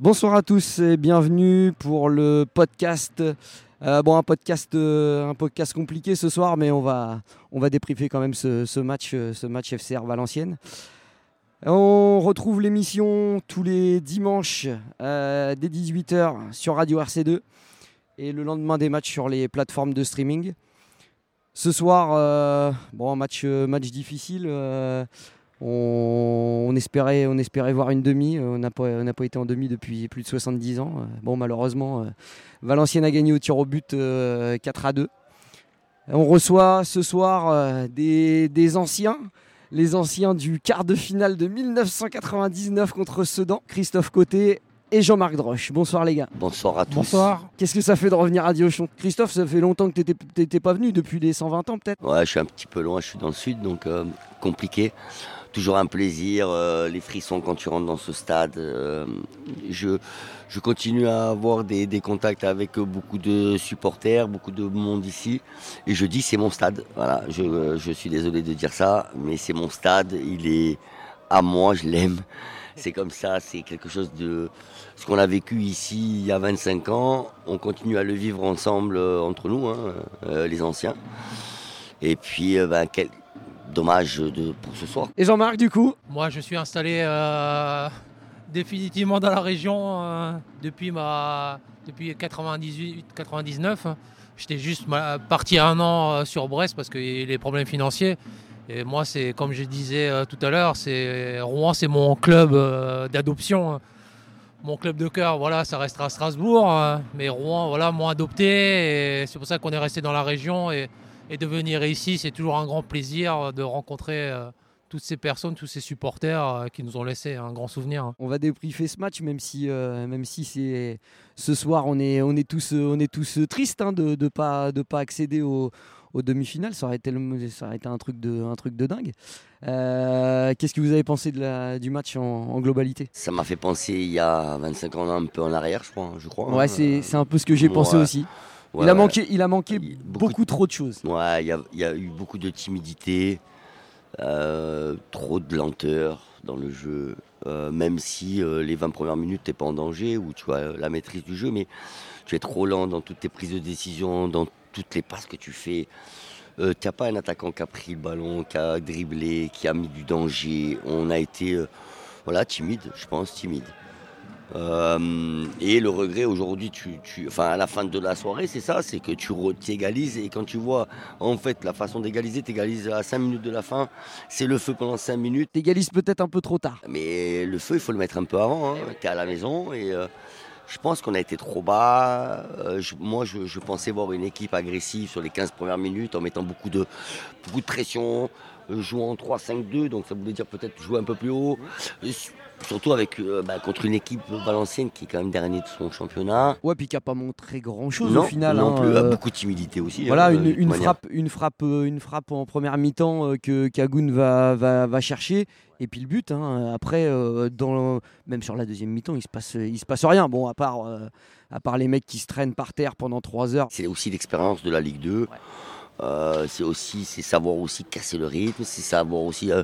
Bonsoir à tous et bienvenue pour le podcast. Euh, bon, un podcast, euh, un podcast compliqué ce soir, mais on va, on quand même ce, match, euh, ce match FCR Valenciennes. On retrouve l'émission tous les dimanches euh, dès 18h sur Radio RC2 et le lendemain des matchs sur les plateformes de streaming. Ce soir, euh, bon, match, euh, match difficile. On, on espérait, on espérait voir une demi. euh, On n'a pas, on n'a pas été en demi depuis plus de 70 ans. Euh, Bon, malheureusement, euh, Valenciennes a gagné au tir au but euh, 4 à 2. On reçoit ce soir euh, des, des anciens, les anciens du quart de finale de 1999 contre Sedan, Christophe Côté et Jean-Marc Droche. Bonsoir les gars. Bonsoir à tous. Bonsoir. Qu'est-ce que ça fait de revenir à Diochon? Christophe, ça fait longtemps que tu n'étais pas venu, depuis les 120 ans peut-être? Ouais, je suis un petit peu loin, je suis dans le sud, donc euh, compliqué. Toujours un plaisir, euh, les frissons quand tu rentres dans ce stade. euh, je, je continue à avoir des, contacts avec beaucoup de supporters, beaucoup de monde ici. Et je dis c'est mon stade. Voilà, je, je suis désolé de dire ça, mais c'est mon stade. Il est à moi, je l'aime. C'est comme ça, c'est quelque chose de... Ce qu'on a vécu ici il y a 25 ans, on continue à le vivre ensemble euh, entre nous, hein, les anciens. Et puis, ben, quel dommage de, pour ce soir. Et Jean-Marc du coup Moi, je suis installé euh, définitivement dans la région euh, depuis ma depuis 98-99. J'étais juste parti un an euh, sur Brest parce que les problèmes financiers. Et moi, c'est comme je disais euh, tout à l'heure, c'est Rouen, c'est mon club euh, d'adoption. hein. Mon club de cœur, voilà, ça restera Strasbourg, euh, mais Rouen, voilà, m'ont adopté. Et c'est pour ça qu'on est resté dans la région et, et de venir ici, c'est toujours un grand plaisir de rencontrer. euh, toutes ces personnes, tous ces supporters euh, qui nous ont laissé un grand souvenir. On va débriefer ce match, même si, euh, même si c'est ce soir, on est, on est tous, euh, on est tous euh, tristes hein, de ne pas, de pas accéder au- aux demi-finales. Ça aurait été, le- ça aurait été un, truc de, un truc de dingue. Euh, Qu'est-ce que vous avez pensé de la, du match en, en globalité? Ça m'a fait penser il y a 25 ans un peu en arrière, je crois. Je crois Ouais, hein. c'est un peu ce que j'ai pensé ouais. aussi. Ouais, il, a manqué, il a beaucoup, beaucoup trop de choses. Ouais, il y a, il y a eu beaucoup de timidité, euh, trop de lenteur dans le jeu. Euh, même si euh, les 20 premières minutes, t'es pas en danger ou tu as la maîtrise du jeu, mais tu es trop lent dans toutes tes prises de décision, dans toutes les passes que tu fais. Euh, tu n'as pas un attaquant qui a pris le ballon, qui a dribblé, qui a mis du danger. On a été voilà, timide, je pense, timide. Euh, et le regret aujourd'hui, tu, tu- enfin à la fin de la soirée, c'est ça, c'est que tu t'égalises et quand tu vois en fait la façon d'égaliser, tu égalises à 5 minutes de la fin, c'est le feu pendant 5 minutes. T'égalises peut-être un peu trop tard. Mais le feu, il faut le mettre un peu avant. Tu es à la maison et euh, je pense qu'on a été trop bas. Euh, je- moi, je, je pensais voir une équipe agressive sur les 15 premières minutes en mettant beaucoup de, beaucoup de pression, euh, jouant en 3-5-2, donc ça voulait dire peut-être jouer un peu plus haut. Et surtout avec, euh, bah, contre une équipe valencienne qui est quand même dernier de son championnat. Ouais, puis qui a pas montré grand chose non, au final. non hein, plus. euh, Beaucoup de timidité aussi. Voilà, hein, une, frappe, une, frappe, euh, une frappe en première mi-temps euh, que Kagoun va, va, va chercher. Et puis le but, hein, après, euh, dans, même sur la deuxième mi-temps, il se passe, il se passe rien. Bon, à part, euh, à part les mecs qui se traînent par terre pendant trois heures. C'est aussi l'expérience de la Ligue 2. Euh, c'est aussi c'est savoir aussi casser le rythme, c'est savoir aussi. euh,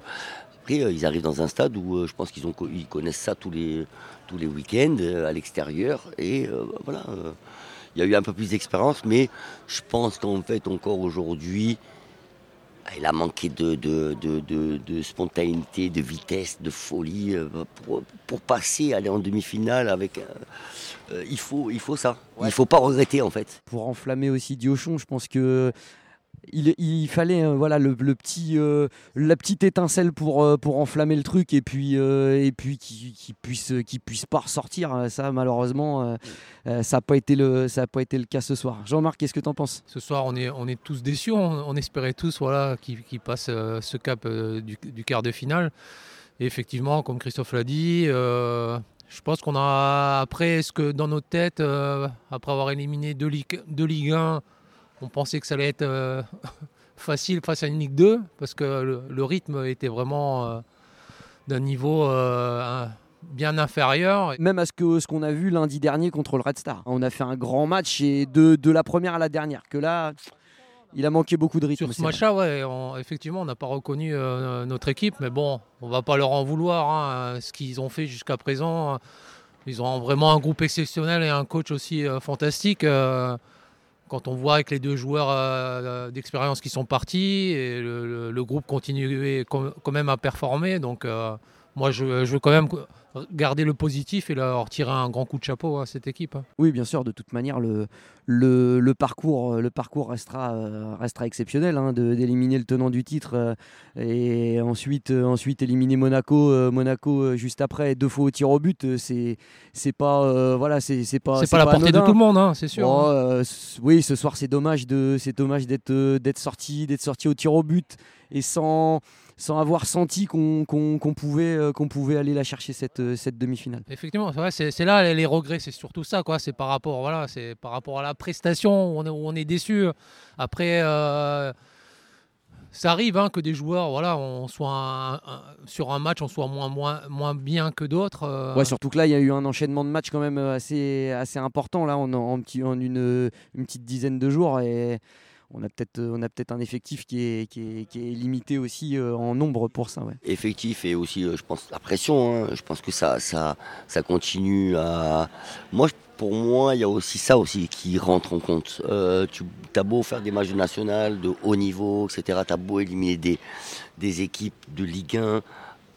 après, euh, ils arrivent dans un stade où je pense qu'ils ont ils connaissent ça tous les tous les week-ends à l'extérieur et euh, voilà. il y a eu un peu plus d'expérience, mais je pense qu'en fait encore aujourd'hui, il a manqué de, de, de, spontanéité, de vitesse, de folie pour, pour passer, aller en demi-finale avec. euh, il faut il faut ça. Ouais. Il faut pas regretter en fait. Pour enflammer aussi Diochon, je pense que. Il, fallait euh, voilà le, petit euh, la petite étincelle pour euh, pour enflammer le truc et puis et puis qui, qui puisse qui puisse pas ressortir ça malheureusement ça n'a pas été le ça a pas été le cas ce soir Jean-Marc qu'est-ce que tu en penses? Ce soir, on est, tous déçus. On, espérait tous voilà, passent euh, ce cap du, quart de finale. Effectivement, comme Christophe l'a dit, je pense qu'on a, après, ce que dans notre tête, euh, après avoir éliminé deux deux Ligue 1, on pensait que ça allait être euh, facile face à une Ligue 2, parce que le, le rythme était vraiment euh, d'un niveau euh, bien inférieur. même à ce que ce qu'on a vu lundi dernier contre le Red Star. On a fait un grand match et de, de la première à la dernière. Que là, il a manqué beaucoup de rythme. Sur ce match-là, ouais, on- effectivement, on n'a pas reconnu euh, notre équipe, mais bon, on va pas leur en vouloir. hein, ce qu'ils ont fait jusqu'à présent, ils ont vraiment un groupe exceptionnel et un coach aussi fantastique. Quand on voit avec les deux joueurs d'expérience qui sont partis, et le, groupe continue quand même à performer. Donc moi, je, je, veux quand même garder le positif et leur tirer un grand coup de chapeau à cette équipe. Hein. Oui, bien sûr, de toute manière, le, le, parcours, le parcours restera, euh, restera exceptionnel, hein, d'éliminer le tenant du titre euh, et ensuite, euh, ensuite éliminer Monaco, Monaco juste après, deux fois au tir au but, c'est pas voilà, c'est pas c'est pas, la portée de tout le monde, hein, c'est sûr. Oh, oui, ce soir, c'est dommage d'être sorti d'être sorti au tir au but et sans sans avoir senti qu'on pouvait, euh, qu'on pouvait aller la chercher cette, euh, cette demi-finale. Effectivement, c'est là les regrets, c'est surtout ça. C'est par, rapport, voilà, par rapport à la prestation où on est, on est déçu. Après. Euh, ça arrive hein, que des joueurs, voilà, on soit sur un match, on soit moins, moins, moins bien que d'autres. Ouais, surtout que là, il y a eu un enchaînement de matchs quand même assez, assez important là, en, en, en une, une, petite dizaine de jours et on a peut-être on a peut-être un effectif qui est, qui est, limité aussi euh, en nombre pour ça. Ouais. Effectif et aussi, euh, je pense, la pression. Hein. je pense que ça, ça, ça continue à. Moi, pour moi, il y a aussi ça aussi qui rentre en compte. Euh, tu as beau faire des matchs nationaux de haut niveau, etc. Tu as beau éliminer des, des équipes de Ligue 1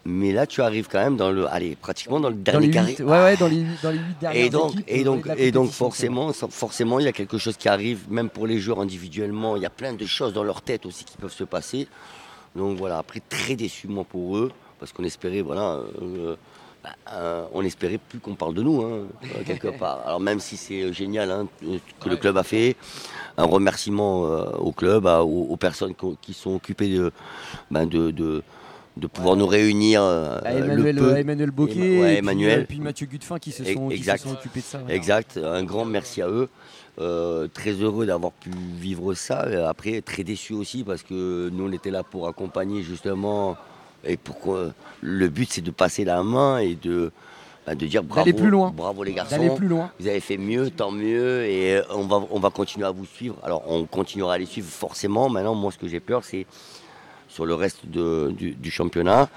mais là, tu arrives quand même dans le, allez, pratiquement dans le dernier carré. Ouais, ouais, dans les, dans les 8 dernières Et donc, et donc, et donc forcément, forcément, il y a quelque chose qui arrive, même pour les joueurs individuellement. Il y a plein de choses dans leur tête aussi qui peuvent se passer. Donc voilà, après, très déçu, moi, pour eux, parce qu'on espérait, voilà, euh, bah, euh, on espérait plus qu'on parle de nous, hein, euh, quelque part. Alors, même si c'est génial hein, que le club a fait, un remerciement au club, aux, personnes qui sont occupées de, ben de de pouvoir nous réunir. Euh, Emmanuel, le Emmanuel Boquet, et, puis, Mathieu Gutefin qui se sont, occupés de ça. Exact, un grand merci à eux. Euh, très heureux d'avoir pu vivre ça. Après, très déçu aussi parce que nous, on était là pour accompagner justement. Et pourquoi le but, c'est de passer la main et de, bah, de dire bravo, plus loin. bravo les garçons. plus loin. Vous avez fait mieux, tant mieux. Et on va, on va continuer à vous suivre. Alors, on continuera à les suivre forcément. Maintenant, moi, ce que j'ai peur, c'est sur le reste du, championnat,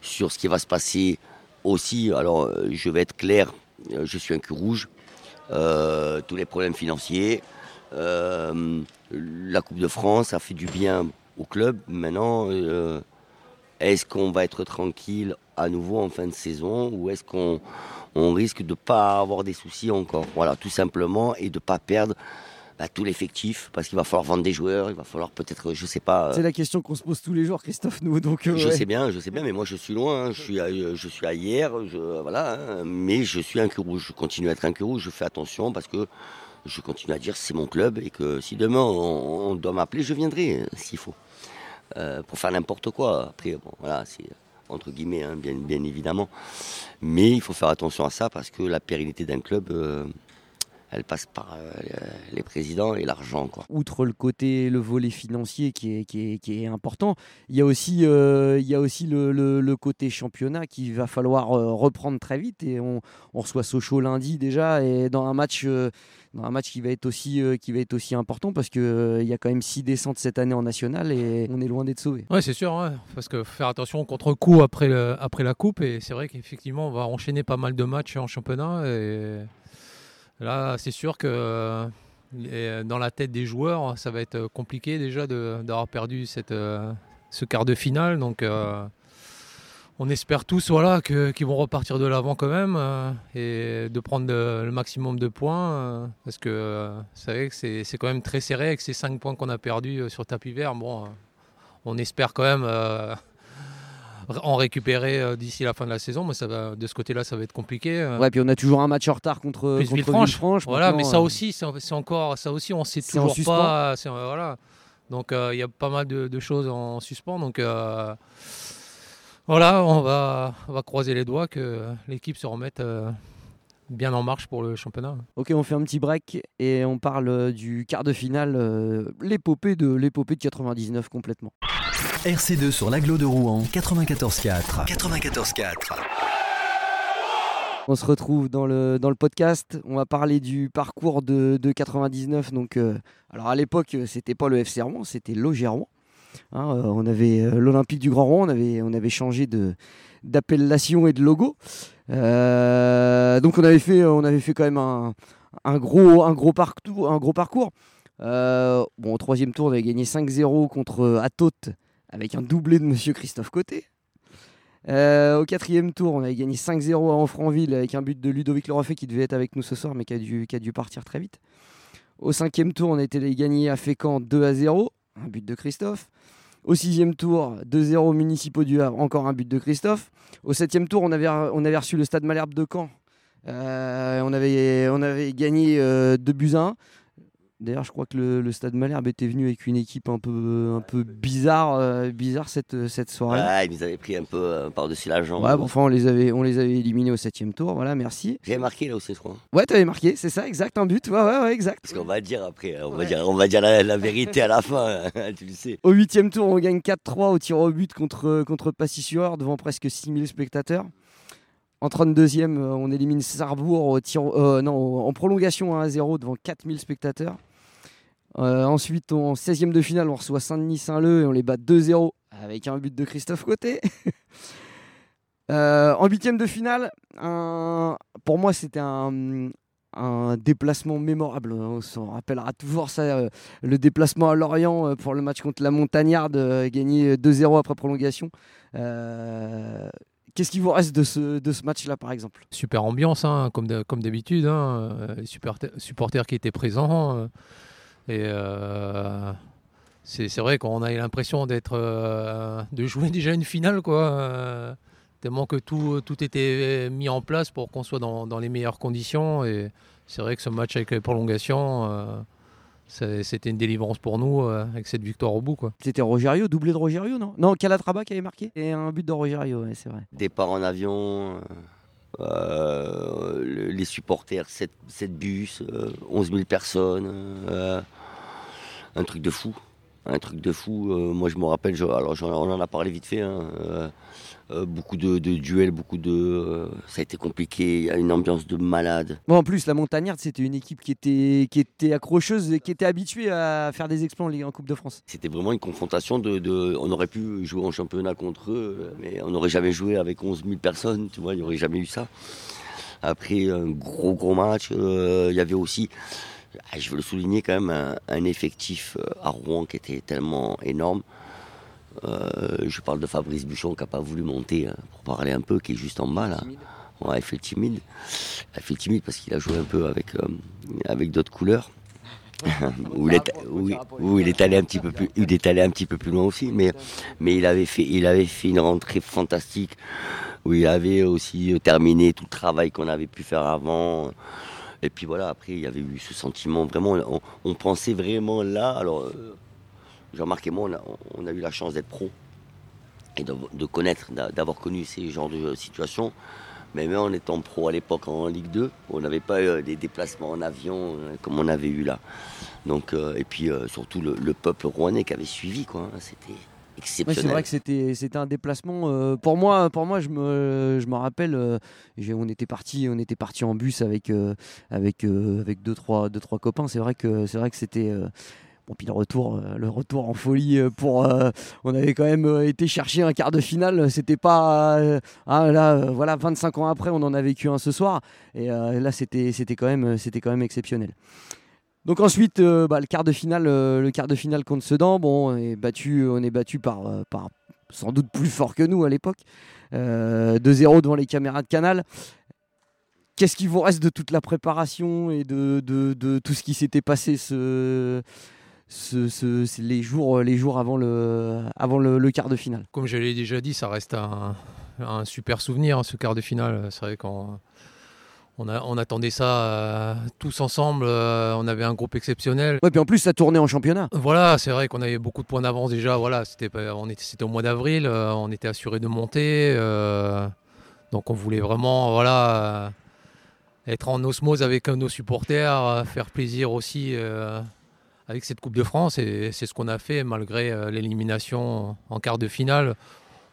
sur ce qui va se passer aussi. Alors, euh, je vais être clair, euh, je suis un cul rouge. Euh, tous les problèmes financiers, la Coupe de France, a fait du bien au club. Maintenant, est-ce qu'on va être tranquille à nouveau en fin de saison ou est-ce qu'on risque de ne pas avoir des soucis encore? Voilà, tout simplement, et de ne pas perdre bah, tout l'effectif parce qu'il va falloir vendre des joueurs, il va falloir peut-être, je sais pas. Euh, C'est la question qu'on se pose tous les jours, Christophe. Nous, donc. Euh, je sais bien, je sais bien, mais moi je suis loin. Hein. je suis, à, je suis à hier, je, voilà. Hein. mais je suis un cul rouge. Je continue à être un cul rouge. Je fais attention parce que je continue à dire c'est mon club et que si demain on, doit m'appeler, je viendrai s'il faut euh, pour faire n'importe quoi. Après, bon, voilà, c'est entre guillemets, hein, bien, bien évidemment. Mais il faut faire attention à ça parce que la pérennité d'un club elle passe par euh, les présidents et l'argent. Outre le côté, le volet financier qui est, qui est, important, il y a aussi, euh, il y a aussi le, le, côté championnat qu'il va falloir euh, reprendre très vite. Et on, on reçoit Sochaux lundi déjà, et dans un match, dans un match qui, va être aussi, qui va être aussi important parce qu'il il y a quand même six descentes cette année en national et on est loin d'être sauvé. Oui, c'est sûr, parce que faire attention contre coup après, après la Coupe, et c'est vrai qu'effectivement, on va enchaîner pas mal de matchs en championnat. Et Là, c'est sûr que euh, dans la tête des joueurs, ça va être compliqué déjà d'avoir perdu euh, ce quart de finale. Donc, euh, on espère tous voilà, qu'ils vont repartir de l'avant quand même et de prendre le maximum de points. parce que vous savez que c'est quand même très serré avec ces 5 points qu'on a perdus sur tapis vert. Bon, on espère quand même en récupérer euh, d'ici la fin de la saison. Mais ça va, de ce côté-là, ça va être compliqué. Euh. Ouais, puis on a toujours un match en retard contre, contre Villefranche. Voilà, mais ça euh. aussi, c'est encore, ça aussi, on sait toujours pas. Voilà. Donc il y a pas mal de, choses en suspens. Donc voilà, on va, on va croiser les doigts que l'équipe se remette bien en marche pour le championnat. Ok, on fait un petit break et on parle du quart de finale, l'épopée de l'épopée de 99 complètement. RC2 sur l'aglo de Rouen, 94.4. 94.4. On se retrouve dans le, podcast. On va parler du parcours de, de 99. Donc, euh, alors à l'époque, c'était pas le FC Rouen, c'était l'OG. Hein, euh, on avait euh, l'Olympique du Grand Rouen, on avait, changé d'appellation et de logo. Donc on avait fait, on quand même un, gros, parcours, un au troisième tour, on avait gagné 5-0 contre Atot avec un doublé de Monsieur Christophe Côté. Euh, au quatrième tour, on avait gagné 5-0 à Enfranville avec un but de Ludovic Lerofet qui devait être avec nous ce soir, mais qui a dû, partir très vite. Au cinquième tour, on a été gagné à Fécamp 2 0, un but de Christophe. Au sixième tour, 2-0 municipaux du Havre, encore un but de Christophe. Au septième tour, on avait, reçu le stade Malherbe de Caen. Euh, on, avait, gagné euh, 2 buts à 1. D'ailleurs, je crois que le, le, Stade Malherbe était venu avec une équipe un peu, un peu bizarre, euh, bizarre cette, cette soirée. Ouais, ils nous avaient pris un peu euh, par-dessus la jambe. Ouais, bon, enfin, on les avait, on les avait éliminés au septième tour. Voilà, merci. J'avais marqué là je crois. Ouais, t'avais marqué, c'est ça, exact, un but. Ouais, ouais, ouais, exact. Parce qu'on va dire après, on va dire, on va dire la, la vérité à la fin, hein, tu le sais. Au huitième tour, on gagne 4-3 au tir au but contre, contre Passy-sur devant presque 6000 spectateurs. En 32e, on élimine Sarrebourg au tir, euh, non, en prolongation 1 0 devant 4000 spectateurs. Euh, ensuite, en 16e de finale, on reçoit Saint-Denis-Saint-Leu et on les bat 2-0 avec un but de Christophe Côté. euh, en 8e de finale, pour moi, c'était un, déplacement mémorable. On se rappellera toujours ça, euh, le déplacement à Lorient pour le match contre la Montagnarde, euh, gagné 2-0 après prolongation. Qu'est-ce qui vous reste de ce, match-là, par exemple? Super ambiance, hein, comme d'habitude. Hein, supporters, qui étaient présents. Et euh, c'est vrai qu'on a eu l'impression d'être, euh, de jouer déjà une finale, quoi. Euh, tellement que tout, tout était mis en place pour qu'on soit dans, dans, les meilleures conditions. Et c'est vrai que ce match avec les prolongations, c'était une délivrance pour nous avec cette victoire au bout. C'était Rogerio, doublé de Rogerio, non? Non, Calatrava qui avait marqué et un but de Rogerio, ouais, c'est vrai. Départ en avion. Euh, les supporters, 7, 7 bus, euh, 11 000 personnes, euh, un truc de fou. Un truc de fou. Euh, moi, je me rappelle, je, alors on en a parlé vite fait, hein, beaucoup de, de, duels, beaucoup de. ça a été compliqué, il y a une ambiance de malade. Bon, en plus, la Montagnarde, c'était une équipe qui était, qui était accrocheuse et qui était habituée à faire des exploits en Coupe de France. C'était vraiment une confrontation de, de, On aurait pu jouer en championnat contre eux, mais on n'aurait jamais joué avec 11 000 personnes, tu vois, il n'y aurait jamais eu ça. Après un gros gros match, il euh, y avait aussi, je veux le souligner quand même, un, un, effectif à Rouen qui était tellement énorme. Euh, je parle de Fabrice Buchon qui n'a pas voulu monter hein, pour parler un peu, qui est juste en bas là. Ouais, il fait timide. Il fait timide parce qu'il a joué un peu avec, euh, avec d'autres couleurs. où, il est, où, où, il est allé un petit peu plus, il est allé un petit peu plus loin aussi, mais, mais il avait fait, il avait fait une rentrée fantastique où il avait aussi terminé tout le travail qu'on avait pu faire avant. Et puis voilà, après il y avait eu ce sentiment vraiment, on, pensait vraiment là. Alors Jean-Marc et moi, on a, eu la chance d'être pro et de, connaître, d'avoir connu ces genres de situations. Mais même en étant pro à l'époque en Ligue 2, on n'avait pas eu des déplacements en avion euh, comme on avait eu là. Donc, euh, et puis euh, surtout le, le, peuple rouennais qui avait suivi, quoi. C'était c'est vrai que c'était, un déplacement. Euh, pour moi, pour moi, je me, je me rappelle, euh, on était parti, on était parti en bus avec, euh, avec, avec deux trois, deux trois copains. C'est vrai que, c'est vrai que c'était. Bon, puis le retour, le retour en folie pour. on avait quand même été chercher un quart de finale. C'était pas. Ah, là, voilà, 25 ans après, on en a vécu un ce soir. Et là, c'était, quand c'était quand même exceptionnel. Donc ensuite, euh, bah, le quart de finale, euh, le quart de finale contre Sedan, bon, on est battu, on est battu par, euh, par sans doute plus fort que nous à l'époque, 2-0 devant les caméras de Canal. Qu'est-ce qui vous reste de toute la préparation et de, de, tout ce qui s'était passé ce, ce, les, jours, les jours avant le, avant le, quart de finale? Comme je l'ai déjà dit, ça reste un, super souvenir, ce quart de finale. C'est vrai on, a, on, attendait ça euh, tous ensemble. Euh, on avait un groupe exceptionnel. Ouais, puis en plus, ça tournait en championnat. Voilà, c'est vrai qu'on avait beaucoup de points d'avance déjà. Voilà, c'était, on était, c'était au mois d'avril. Euh, on était assuré de monter. Donc, on voulait vraiment, voilà, être en osmose avec nos supporters, faire plaisir aussi avec cette Coupe de France. Et c'est ce qu'on a fait malgré l'élimination en quart de finale.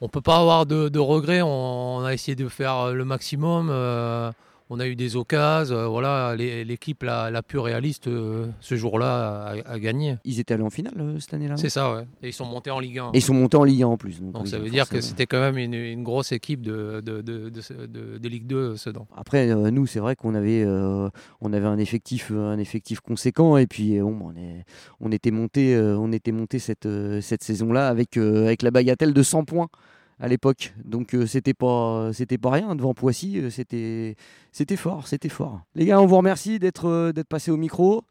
On peut pas avoir de, de regrets. On, on, a essayé de faire le maximum on a eu des occasions. euh, voilà, l'équipe la, la plus réaliste euh, ce jour-là a, a gagné. Ils étaient allés en finale euh, cette année-là. C'est ça, ouais. Et ils sont montés en Ligue 1. Et ils sont montés en Ligue 1 en plus. Donc, ça veut dire que c'était quand même une, une grosse équipe de, de, de, de- Ligue 2, Sedan. Après, nous, c'est vrai qu'on avait, on avait un effectif, un effectif conséquent, et puis bon, on, est, on était monté, on était monté cette, cette saison-là avec, avec la bagatelle de 100 points à l'époque. Donc euh, c'était pas, c'était pas rien devant Poissy. euh, c'était, c'était fort, c'était fort. Les gars, on vous remercie d'être, euh, d'être passé au micro.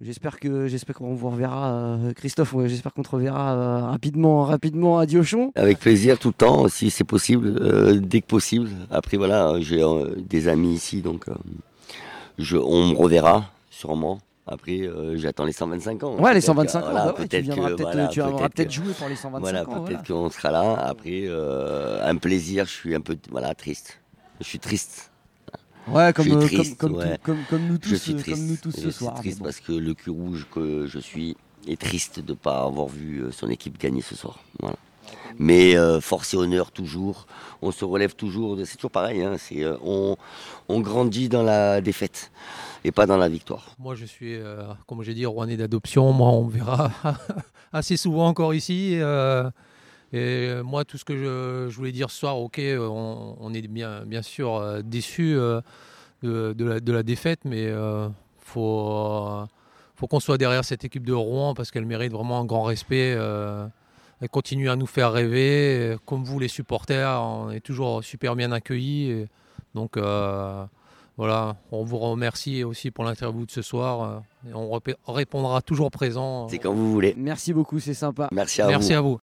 J'espère que, j'espère qu'on vous reverra, Christophe. j'espère qu'on te reverra rapidement, rapidement à Diochon. Avec plaisir tout le temps, si c'est possible, dès que possible. Après voilà, j'ai des amis ici, donc je, on me reverra sûrement. Après, euh, j'attends les 125 ans. Ouais, les Peut-être 125 que- ans. voilà, bah ouais, tu peut-être viendras que- peut-être, voilà, tu viendras peut-être peut-être jouer pour les 125 Voilà, ans. peut-être voilà. qu'on sera là. Après, euh, un plaisir, je suis un peu voilà, triste. Je suis triste. Ouais, comme, Je suis triste, comme, comme, ouais. tout- comme, comme nous tous, je suis triste. comme nous tous je ce suis soir. mais triste bon. parce que le cul rouge que je suis est triste de ne pas avoir vu euh, son équipe gagner ce soir. Voilà. Mais euh, force et honneur toujours. On se relève toujours. C'est toujours pareil. hein, c'est, on, on grandit dans la défaite et pas dans la victoire. Moi, je suis, euh, comme j'ai dit, rouennais d'adoption. Moi, on verra assez souvent encore ici. euh, et moi, tout ce que je, voulais dire ce soir, ok, euh, on, est bien, bien sûr euh, déçus euh, de, la, défaite, mais faut, faut qu'on soit derrière cette équipe de Rouen parce qu'elle mérite vraiment un grand respect. elle continue à nous faire rêver. Comme vous, les supporters, on est toujours super bien accueillis. Donc, voilà, on vous remercie aussi pour l'interview de ce soir. euh, et on répondra toujours présent. C'est quand vous voulez. Merci beaucoup, c'est sympa. Merci à Merci vous. à vous.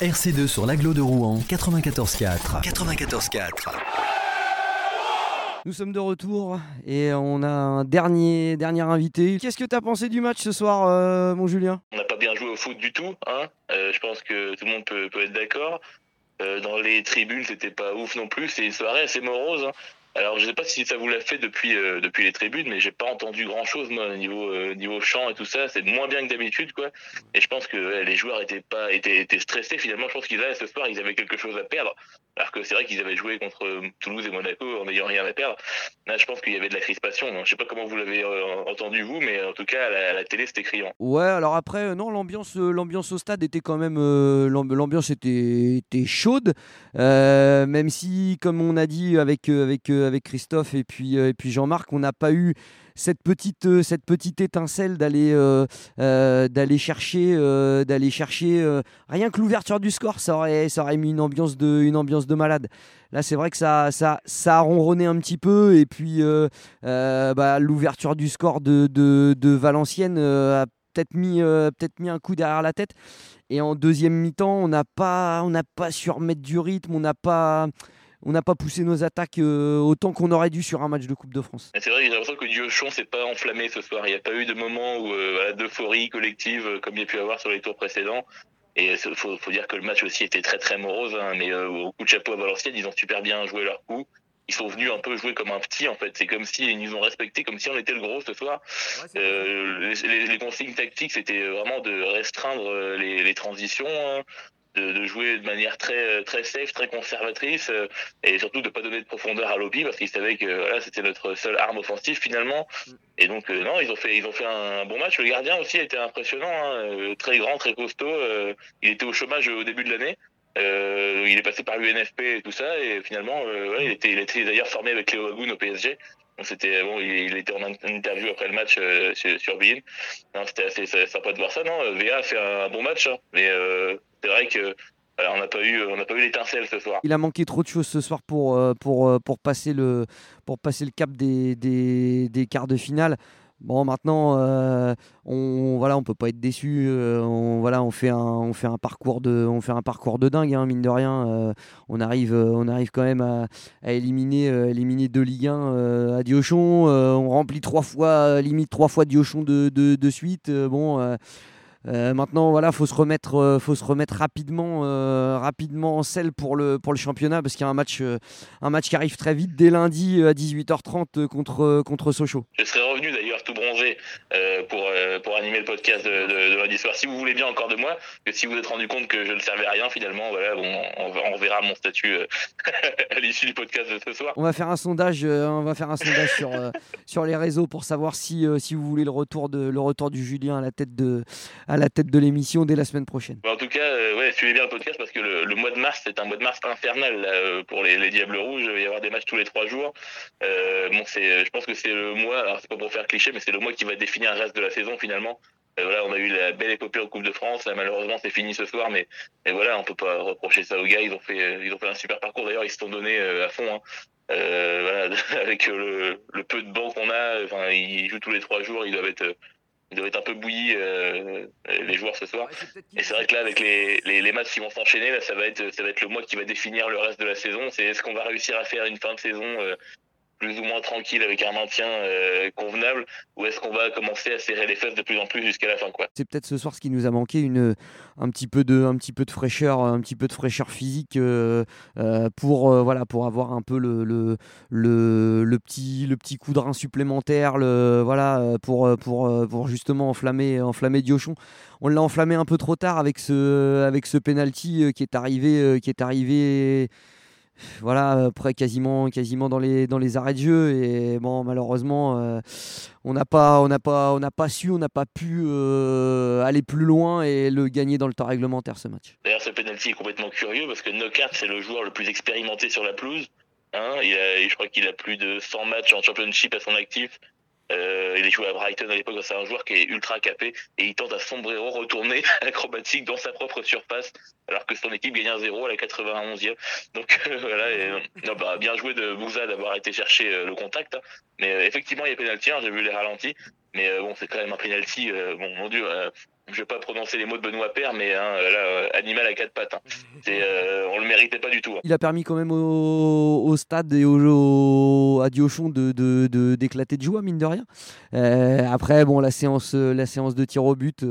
RC2 sur l'agglo de Rouen 94.4. 94.4. Nous sommes de retour et on a un dernier, dernier invité. Qu'est-ce que tu as pensé du match ce soir, euh, mon Julien? On n'a pas bien joué au foot du tout. Hein Euh, je pense que tout le monde peut, peut être d'accord. Euh, dans les tribunes, c'était pas ouf non plus. C'est une soirée assez morose. hein. Alors, je sais pas si ça vous l'a fait depuis euh, depuis les tribunes, mais j'ai pas entendu grand chose moi au niveau euh, niveau chant et tout ça. C'est moins bien que d'habitude, quoi. Et je pense que les joueurs étaient pas étaient, stressés. Finalement, je pense qu'ils avaient ce soir, ils avaient quelque chose à perdre. Alors que c'est vrai qu'ils avaient joué contre euh, Toulouse et Monaco en n'ayant rien à perdre. Là, je pense qu'il y avait de la crispation. Je sais pas comment vous l'avez entendu vous, mais en tout cas à la, télé, c'était criant. Ouais, alors après, non, l'ambiance, l'ambiance au stade était quand même, l'amb- l'ambiance était, était chaude, même si, comme on a dit avec avec avec Christophe et puis euh, et puis Jean-Marc, on n'a pas eu cette petite euh, étincelle d'aller euh, chercher rien que l'ouverture du score, ça aurait mis une ambiance de malade. Là, c'est vrai que ça ça ça a ronronné un petit peu et puis bah, l'ouverture du score de, Valenciennes a peut-être mis, peut-être mis un coup derrière la tête. Et en deuxième mi-temps, on n'a pas, on n'a pas su remettre du rythme, on n'a pas, on n'a pas poussé nos attaques euh, autant qu'on aurait dû sur un match de Coupe de France. Et C'est vrai, j'ai l'impression que Diochon s'est pas enflammé ce soir. Il n'y a pas eu de moment où euh, voilà, d'euphorie collective euh, comme il y a pu avoir sur les tours précédents. Et il faut, faut dire que le match aussi était très très morose. hein, mais euh, au coup de chapeau à Valenciennes, ils ont super bien joué leur coup. Ils sont venus un peu jouer comme un petit en fait. C'est comme si ils nous ont respecté, comme si on était le gros ce soir. Euh, les, les- les consignes tactiques, c'était vraiment de restreindre les, les transitions, hein, de, de jouer de manière très très safe, très conservatrice, euh, et surtout de pas donner de profondeur à Lobby parce qu'ils savaient que voilà, c'était notre seule arme offensive finalement. Et donc euh, non, ils ont fait ils ont fait un bon match. Le gardien aussi a été impressionnant, hein, euh, très grand, très costaud. euh, il était au chômage au début de l'année. Euh, il est passé par l'UNFP et tout ça, et finalement, euh, ouais, il était, il était d'ailleurs formé avec Léo Agoun au PSG. C'était bon, il, était en in- interview après le match euh, sur, Bein. C'était assez sympa de voir ça. Non, VA a fait un bon match, hein, mais euh, c'est vrai que on n'a pas eu, on pas eu l'étincelle ce soir. Il a manqué trop de choses ce soir pour, euh, pour, euh, pour, passer, le, pour passer le cap des, des quarts de finale. Bon, maintenant, euh, on voilà, on peut pas être déçu. euh, on, voilà, on fait un, parcours de, on fait un parcours de dingue, hein, mine de rien. euh, on arrive, on arrive quand même à, éliminer, éliminer deux Ligue 1 euh, à Diochon. on remplit trois fois, limite trois fois Diochon de, suite. bon. maintenant, voilà, faut se remettre, faut se remettre rapidement, rapidement en selle pour le pour championnat parce qu'il y a un match, qui arrive très vite dès lundi à 18h30 euh, contre contre Sochaux. Revenu d'ailleurs tout bronzé pour pour animer le podcast de, lundi soir. Si vous voulez bien encore de moi, que si vous êtes rendu compte que je ne servais à rien finalement, voilà, bon, on, verra mon statut à l'issue du podcast de ce soir. On va faire un sondage, on va faire un sondage sur sur les réseaux pour savoir si si vous voulez le retour de le retour du Julien à la tête de à la tête de l'émission dès la semaine prochaine. en tout cas, suivez bien le podcast parce que le, mois de mars c'est un mois de mars infernal pour les, les Diables Rouges. Il va y avoir des matchs tous les trois jours. Euh, bon, c'est, je pense que c'est le mois, alors c'est pas pour faire cliché, mais c'est le mois qui va définir le reste de la saison finalement. Euh, voilà, on a eu la belle épopée en Coupe de France. Là, malheureusement, c'est fini ce soir, mais, mais voilà, on peut pas reprocher ça aux gars. Ils ont fait, ils ont fait un super parcours. D'ailleurs, ils se sont donnés euh, à fond. Hein. Euh, voilà, avec le, le, peu de bancs qu'on a, enfin, ils jouent tous les trois jours. Ils doivent être ils doivent être un peu bouillis euh, les joueurs ce soir. Et c'est vrai que là, avec les, les, les matchs qui vont s'enchaîner, là, ça va être ça va être le mois qui va définir le reste de la saison. C'est est-ce qu'on va réussir à faire une fin de saison euh, plus ou moins tranquille avec un maintien euh, convenable ou est-ce qu'on va commencer à serrer les fesses de plus en plus jusqu'à la fin quoi? C'est peut-être ce soir ce qui nous a manqué un petit peu de fraîcheur un petit peu de fraîcheur physique euh, euh, pour avoir un peu le, petit coup de rein supplémentaire pour justement enflammer Diochon. On l'a enflammé un peu trop tard avec ce penalty qui est arrivé voilà, après quasiment, quasiment dans les, dans les arrêts de jeu. Et bon, malheureusement, euh, on n'a pas, pas, pas su, on n'a pas pu euh, aller plus loin et le gagner dans le temps réglementaire ce match. D'ailleurs, ce penalty est complètement curieux parce que Knockhart c'est le joueur le plus expérimenté sur la pelouse. Hein. il je crois qu'il a plus de 100 matchs en championship à son actif. Euh, il est joué à Brighton à l'époque, c'est un joueur qui est ultra capé et il tente à sombrero retourner acrobatique dans sa propre surface alors que son équipe gagne un 0 à la 91e. Donc euh, voilà, non, bah, bien joué de Bouza d'avoir été chercher euh, le contact. Hein. Mais euh, effectivement, il y a pénalty, hein, j'ai vu les ralentis. Mais bon, c'est quand même un penalty. bon, mon Dieu, je vais pas prononcer les mots de Benoît Père, mais hein, là, animal à quatre pattes. Hein. C'est, on le méritait pas du tout. Hein. Il a permis quand même au, stade et au, à Diochon de, d'éclater de joie, mine de rien. après, bon, la séance, la séance de tir au but.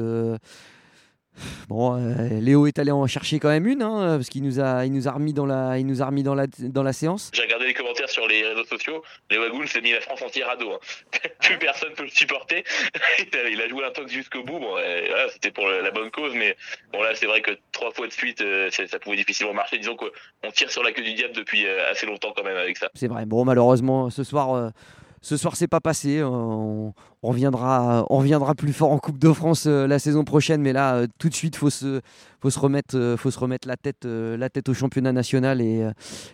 Bon, euh, Léo est allé en chercher quand même une, hein, parce qu'il nous a, il nous a remis dans la, il nous a remis dans la, dans la séance. J'ai regardé les commentaires sur les réseaux sociaux. Léo Agoun s'est mis la France entière à dos. Hein. Plus personne peut le supporter. il a joué un tox jusqu'au bout. Bon, voilà, c'était pour la bonne cause, mais bon là, c'est vrai que trois fois de suite, euh, ça pouvait difficilement marcher. Disons qu'on tire sur la queue du diable depuis euh, assez longtemps quand même avec ça. C'est vrai. Bon, malheureusement, ce soir. Ce soir, c'est pas passé. On, reviendra, on reviendra plus fort en Coupe de France euh, la saison prochaine, mais là, euh, tout de suite, faut se, faut se remettre, euh, faut se remettre la tête, la tête au championnat national et,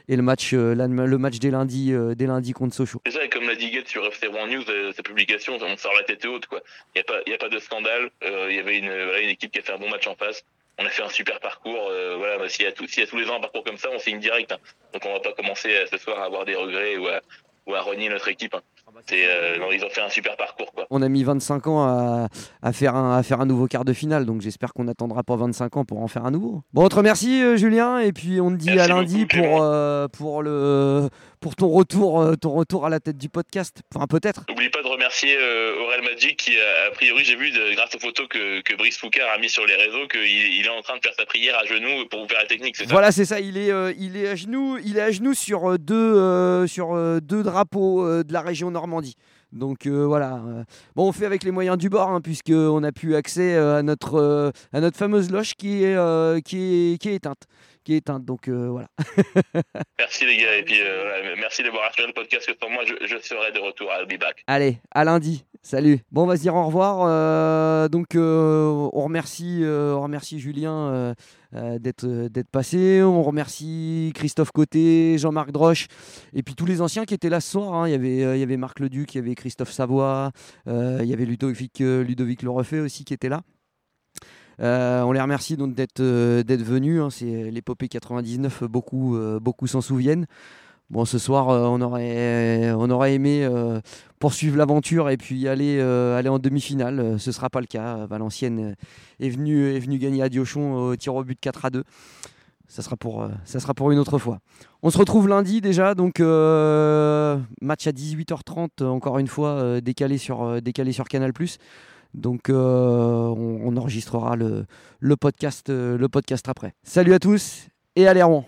et le match, le match des lundis, des lundis contre Sochaux. C'est ça, comme l'a dit Guette sur FC One News, sa publication, on sort la tête haute, quoi. Il n'y a pas, a pas de scandale. Il y avait une, une équipe qui a fait un bon match en face on a fait un super parcours. voilà, bah, s'il y, a tous les ans un parcours comme ça, on signe direct. Hein. Donc on va pas commencer ce soir à avoir des regrets ou à, ou à renier notre équipe. Hein. Euh, ils ont fait un super parcours. Quoi. On a mis 25 ans à, à, faire un, à faire un nouveau quart de finale, donc j'espère qu'on n'attendra pas 25 ans pour en faire un nouveau. Bon, autre merci euh, Julien, et puis on te dit à lundi pour, euh, pour, le, pour ton, retour, ton retour à la tête du podcast. Enfin, peut-être. N'oublie pas de remercier Aurel Magic qui, a, priori, j'ai vu grâce aux photos que, que Brice Foucard a mis sur les réseaux qu'il il est en train de faire sa prière à genoux pour vous faire la technique. Voilà, c'est ça. Il est, il, est à genoux, il est à genoux sur deux, sur, deux drapeaux de la région Normandie. Donc euh, voilà. Euh, bon, on fait avec les moyens du bord, hein, puisqu'on a pu accès euh, à, notre, à notre fameuse loge qui est, qui est, qui est éteinte. Qui est éteinte, donc voilà. merci les gars, et puis merci d'avoir assuré le podcast, que pour moi, je, je, serai de retour à Be Back. Allez, à lundi. Salut. Bon, on va se dire au revoir. donc, on, remercie, on remercie Julien euh, d'être euh, passé. On remercie Christophe Côté, Jean-Marc Droche et puis tous les anciens qui étaient là ce soir. Hein. Il, y avait, euh, il y avait Marc Leduc, il y avait Christophe Savoie, il y avait Ludovic, Ludovic aussi qui était là. on les remercie donc d'être d'être venus. Hein. C'est l'épopée 99, beaucoup, beaucoup s'en souviennent. Bon, ce soir, on, aurait, on aurait aimé poursuivre l'aventure et puis aller, aller en demi-finale. Ce ne sera pas le cas. Valenciennes est venu, est venu gagner à Diochon au tir au but 4 à 2. Ça sera, pour, une autre fois. On se retrouve lundi déjà, donc match à 18h30, encore une fois, décalé, sur, décalé sur Canal. Donc on, enregistrera le, le, podcast, le podcast après. Salut à tous et allez Rouen